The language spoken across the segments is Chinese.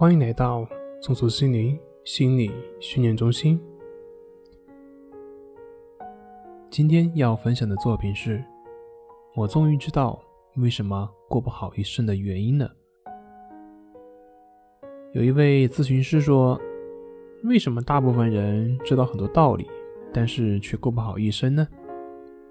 欢迎来到松鼠心灵心理训练中心。今天要分享的作品是：我终于知道为什么过不好一生的原因了。有一位咨询师说：“为什么大部分人知道很多道理，但是却过不好一生呢？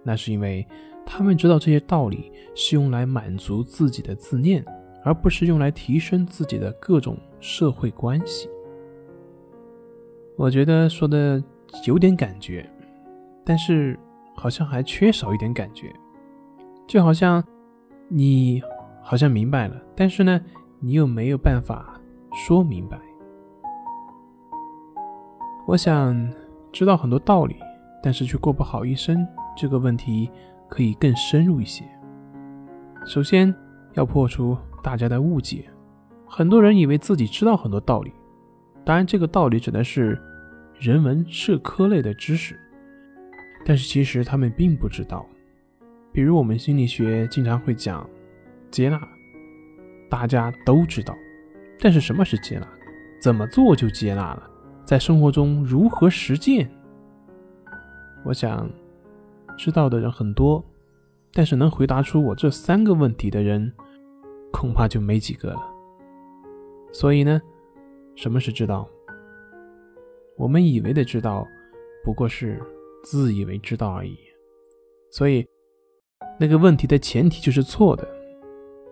那是因为他们知道这些道理是用来满足自己的自恋，而不是用来提升自己的各种社会关系。”我觉得说的有点感觉，但是好像还缺少一点感觉，就好像你好像明白了，但是呢，你又没有办法。说明白。我想知道很多道理，但是却过不好一生。这个问题可以更深入一些。首先要破除大家的误解，很多人以为自己知道很多道理，当然这个道理指的是人文社科类的知识，但是其实他们并不知道。比如我们心理学经常会讲接纳，大家都知道。但是什么是接纳？怎么做就接纳了？在生活中如何实践？我想知道的人很多，但是能回答出我这三个问题的人，恐怕就没几个了。所以呢，什么是知道？我们以为的知道，不过是自以为知道而已。所以，那个问题的前提就是错的。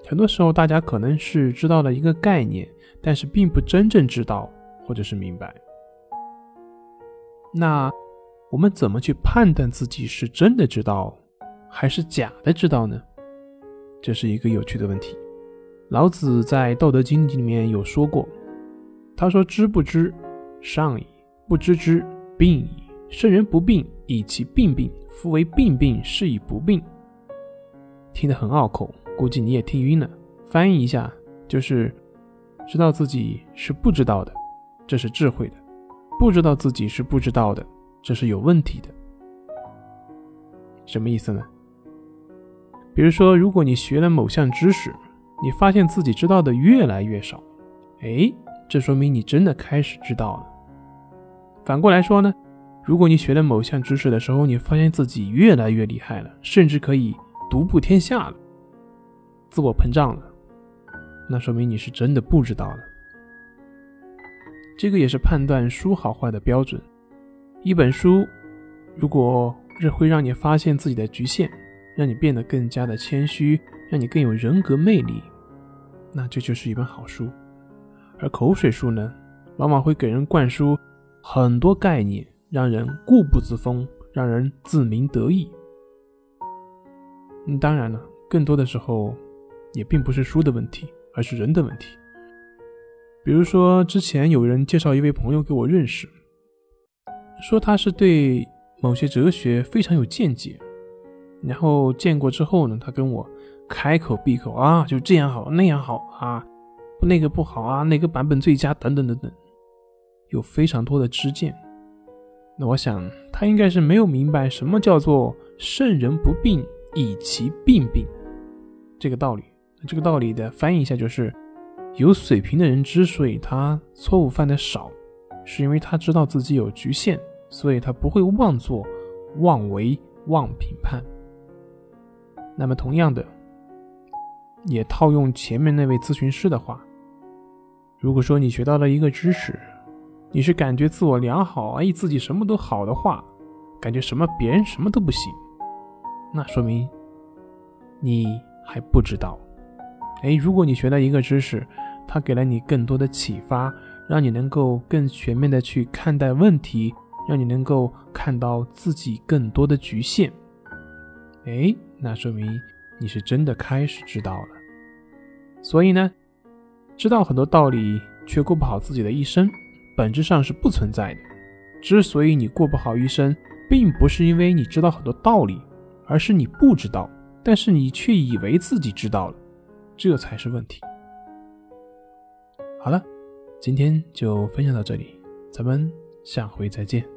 很多时候，大家可能是知道了一个概念，但是并不真正知道或者是明白。那我们怎么去判断自己是真的知道，还是假的知道呢？这是一个有趣的问题。老子在《道德经》里面有说过，他说：“知不知，上矣；不知之，病矣。圣人不病，以其病病。夫为病病，是以不病。”听得很拗口。估计你也听晕了。翻译一下，就是知道自己是不知道的，这是智慧的；不知道自己是不知道的，这是有问题的。什么意思呢？比如说，如果你学了某项知识，你发现自己知道的越来越少，哎，这说明你真的开始知道了。反过来说呢，如果你学了某项知识的时候，你发现自己越来越厉害了，甚至可以独步天下了。自我膨胀了，那说明你是真的不知道了。这个也是判断书好坏的标准。一本书如果是会让你发现自己的局限，让你变得更加的谦虚，让你更有人格魅力，那这就是一本好书。而口水书呢，往往会给人灌输很多概念，让人固步自封，让人自鸣得意。当然了，更多的时候。也并不是书的问题，而是人的问题。比如说，之前有人介绍一位朋友给我认识，说他是对某些哲学非常有见解。然后见过之后呢，他跟我开口闭口啊，就这样好，那样好啊，那个不好啊，哪个版本最佳等等等等，有非常多的知见。那我想他应该是没有明白什么叫做“圣人不病，以其病病”这个道理。这个道理的翻译一下就是：有水平的人之所以他错误犯的少，是因为他知道自己有局限，所以他不会妄作、妄为、妄评判。那么同样的，也套用前面那位咨询师的话：如果说你学到了一个知识，你是感觉自我良好，哎，自己什么都好的话，感觉什么别人什么都不行，那说明你还不知道。哎，如果你学到一个知识，它给了你更多的启发，让你能够更全面的去看待问题，让你能够看到自己更多的局限。哎，那说明你是真的开始知道了。所以呢，知道很多道理却过不好自己的一生，本质上是不存在的。之所以你过不好一生，并不是因为你知道很多道理，而是你不知道，但是你却以为自己知道了。这才是问题。好了，今天就分享到这里，咱们下回再见。